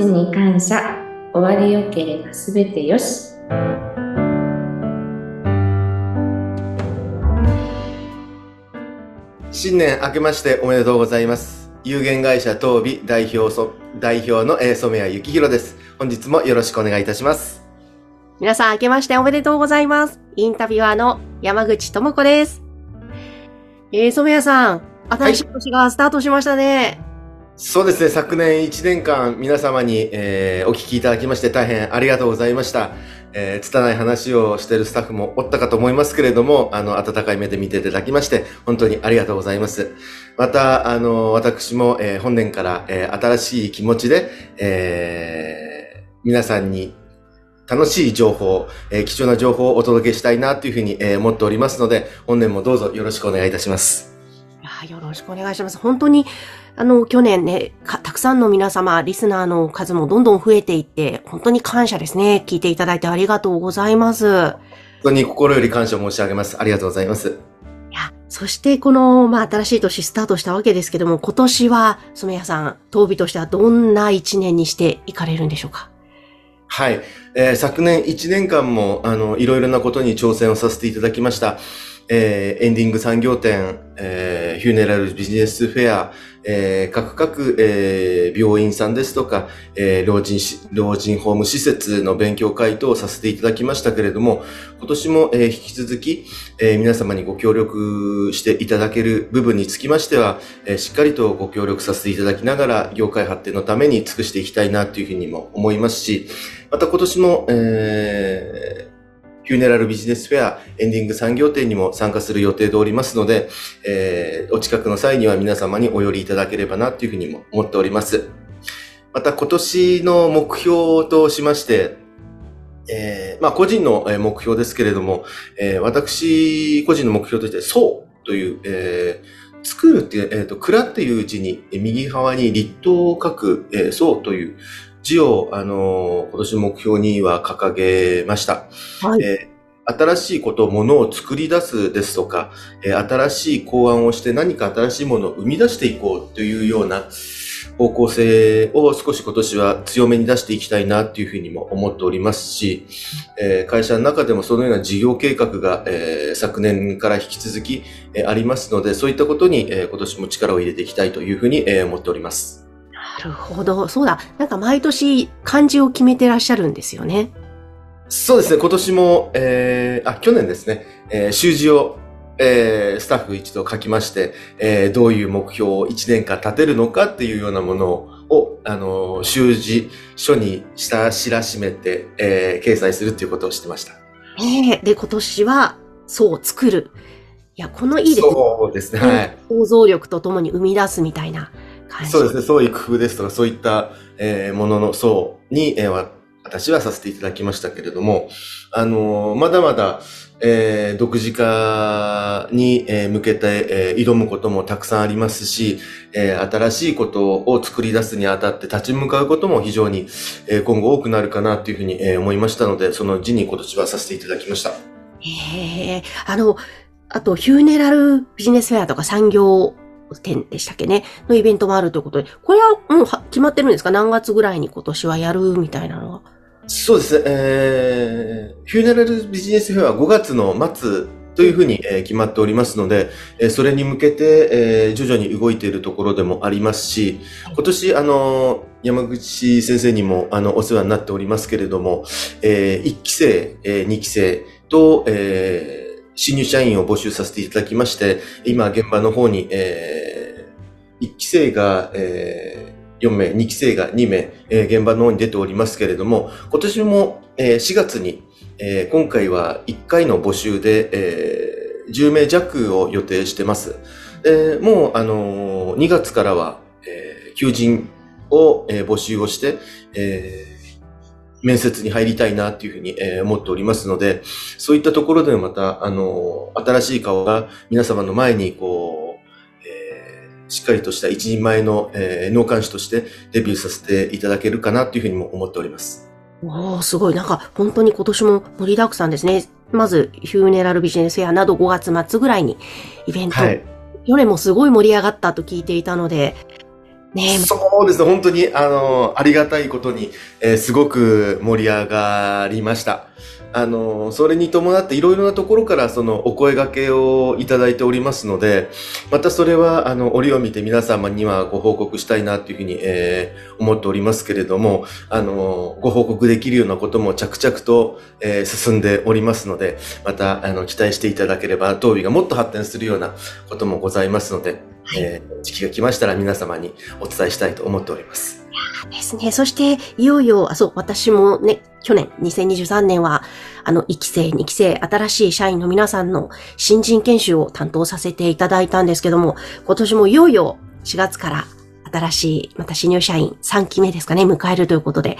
ちに感謝。終わりよければすべてよし。新年明けましておめでとうございます。有限会社東美代表そ代表の、えー染谷幸宏です。本日もよろしくお願いいたします。皆さん明けましておめでとうございます。インタビュアーの山口智子です。えー、染谷さん、新しい年がスタートしましたね。そうですね、昨年1年間皆様に、えーお聞きいただきまして大変ありがとうございました。えー、拙い話をしているスタッフもおったかと思いますけれども、あの、温かい目で見ていただきまして、本当にありがとうございます。また、あの、私も、えー本年から、えー新しい気持ちで、えー皆さんに楽しい情報、えー貴重な情報をお届けしたいなというふうに、えー思っておりますので、本年もどうぞよろしくお願いいたします。よろしくお願いします。本当に、あの、去年ねか、たくさんの皆様、リスナーの数もどんどん増えていって、本当に感謝ですね。聞いていただいてありがとうございます。本当に心より感謝申し上げます。ありがとうございます。いや、そしてこの、まあ、新しい年スタートしたわけですけども、今年は、染谷さん、当美としてはどんな一年にしていかれるんでしょうか？はい。えー昨年1年間も、あの、いろいろなことに挑戦をさせていただきました。えーエンディング産業展、えーヒューネラルビジネスフェア、えー各々、えー病院さんですとか、えー老人し、老人ホーム施設の勉強会等をさせていただきましたけれども、今年も、えー引き続き、えー皆様にご協力していただける部分につきましては、えーしっかりとご協力させていただきながら、業界発展のために尽くしていきたいなというふうにも思いますし、また今年も、えーューネラルビジネスフェアエンディング産業展にも参加する予定でおりますので、えーお近くの際には皆様にお寄りいただければなというふうにも思っております。また今年の目標としまして、えーまあ個人の目標ですけれども、えー私個人の目標として、そうという、えー作るって、えっ、と、蔵っていう字に、右側に立冬を書く、えーそうという字を、あのー今年の目標には掲げました。はい。えー新しいこと、ものを作り出すですとか、えー新しい考案をして何か新しいものを生み出していこうというような方向性を少し今年は強めに出していきたいなというふうにも思っておりますし、えー会社の中でもそのような事業計画が、えー昨年から引き続き、えーありますので、そういったことに、えー今年も力を入れていきたいというふうに、えー思っております。なるほど。そうだ。なんか毎年漢字を決めてらっしゃるんですよね。そうですね、今年も、えー、あ、去年ですね、えー習字を、えースタッフ一度書きまして、えーどういう目標を1年間立てるのかっていうようなものを、あのー習字書に下知らしめて、えー掲載するっていうことをしてました。ええで、今年は、そう、作る。いや、このいいですね。そうですね、はい。想像力とともに生み出すみたいなそうですね、創意工夫ですとか、そういった、えーものの層に、えーわ私はさせていただきましたけれども、あのーまだまだ、えー独自化に、えー向けて、えー挑むこともたくさんありますし、えー新しいことを作り出すにあたって立ち向かうことも非常に、えー今後多くなるかなというふうに、えー思いましたので、その字に今年はさせていただきました。ええあの、あと、ヒューネラルビジネスフェアとか産業展でしたっけね？のイベントもあるということで、これはもう決まってるんですか？何月ぐらいに今年はやるみたいなのは。そうですね、えー、ヒューネラルビジネスフェアは5月の末というふうに、えー決まっておりますので、えーそれに向けて、えー徐々に動いているところでもありますし、今年、あの、山口先生にも、あの、お世話になっておりますけれども、え1期生、え2期生と、えー新入社員を募集させていただきまして、今、現場の方に、え1期生が、え4名、2期生が2名、えー現場の方に出ておりますけれども、今年も、えー4月に、えー今回は1回の募集で、えー10名弱を予定してます。でもう、あのー2月からは、えー求人を、えー募集をして、えー面接に入りたいなっていうふうに、えー思っておりますので、そういったところでまた、あのー新しい顔が皆様の前に、こう、えーしっかりとした一人前の、えー農幹師としてデビューさせていただけるかなというふうにも思っております。おー、すごい。なんか、本当に今年も盛りだくさんですね。まず、ヒューネラルビジネスフェアなど5月末ぐらいにイベント。はい。どれもすごい盛り上がったと聞いていたので、ねそうですね、本当に、あの、ありがたいことに、えーすごく盛り上がりました。あの、それに伴っていろいろなところからそのお声掛けをいただいておりますので、またそれは、あの、折を見て皆様にはご報告したいなというふうに、えー思っておりますけれども、あの、ご報告できるようなことも着々と、えー進んでおりますので、また、あの、期待していただければ、当備がもっと発展するようなこともございますので、えー時期が来ましたら皆様にお伝えしたいと思っております。ですね。そして、いよいよ、あ、そう、私もね、去年、2023年は、あの、1期生、2期生、新しい社員の皆さんの新人研修を担当させていただいたんですけども、今年もいよいよ4月から新しい、また新入社員3期目ですかね、迎えるということで、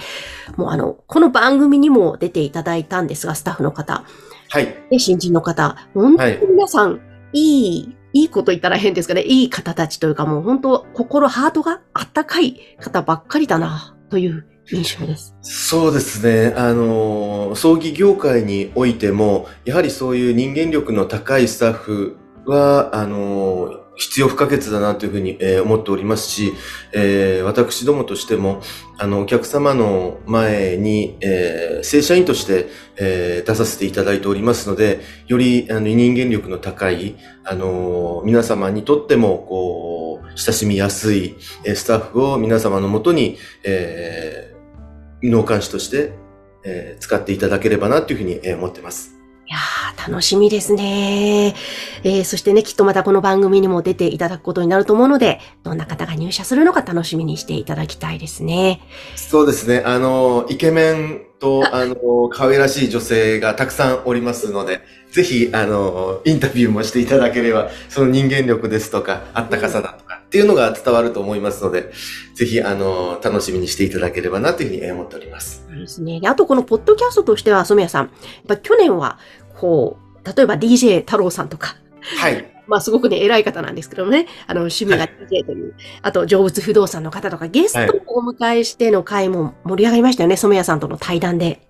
もうあの、この番組にも出ていただいたんですが、スタッフの方、はい。で、新人の方、本当に皆さん、いい、いいいこと言ったら変ですかね、いい方たちというかもう本当、心、ハートがあったかい方ばっかりだな、という印象です。そうですね。あの、葬儀業界においても、やはりそういう人間力の高いスタッフは、あの、必要不可欠だなというふうに、え思っておりますし、えー私どもとしても、あの、お客様の前に、えー正社員として、えー出させていただいておりますので、よりあの人間力の高い、あの、皆様にとっても、こう、親しみやすい、えスタッフを皆様のもとに、えー納棺師として、えー使っていただければなというふうに、え思ってます。いやー、楽しみですね。えー、そしてね、きっとまたこの番組にも出ていただくことになると思うので、どんな方が入社するのか楽しみにしていただきたいですね。そうですね。あの、イケメンと、あの、可愛らしい女性がたくさんおりますので、ぜひ、あの、インタビューもしていただければ、その人間力ですとか、あったかさだとか、っていうのが伝わると思いますので、ぜひ、あの、楽しみにしていただければなというふうにえー思っております。そうですね。であとこのポッドキャストとしては、染谷さん、やっぱ去年は、こう、例えば DJ 太郎さんとか、はい。まあすごくね、偉い方なんですけどもね、あの、趣味が DJ という、あと、成仏不動産の方とか、ゲストをお迎えしての回も盛り上がりましたよね、染谷さんとの対談で。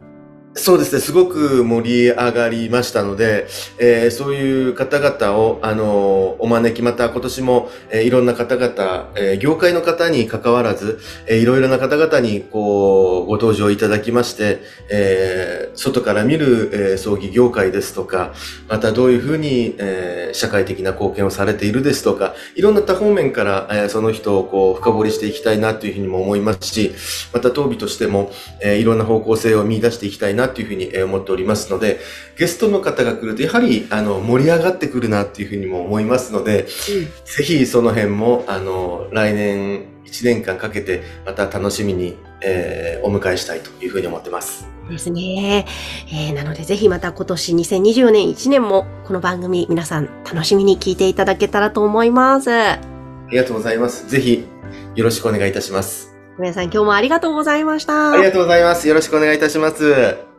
そうですね、すごく盛り上がりましたので、えーそういう方々を、あのお招き、また今年も、えーいろんな方々、え業界の方に関わらず、えーいろいろな方々に、こう、ご登場いただきまして、え外から見る、え葬儀業界ですとか、またどういうふうに、え社会的な貢献をされているですとか、いろんな多方面から、えその人をこう、深掘りしていきたいなというふうにも思いますし、また当備としても、えいろんな方向性を見出していきたいなというふうにえー思っておりますので、ゲストの方が来ると、やはり、あの、盛り上がってくるなというふうにも思いますので、ぜひその辺も、あの、来年1年間かけて、また楽しみに、えーお迎えしたいというふうに思ってます。ですね。えーなのでぜひまた今年2024年1年もこの番組皆さん楽しみに聞いていただけたらと思います。ありがとうございます。ぜひ、よろしくお願いいたします。皆さん今日もありがとうございました。ありがとうございます。よろしくお願いいたします。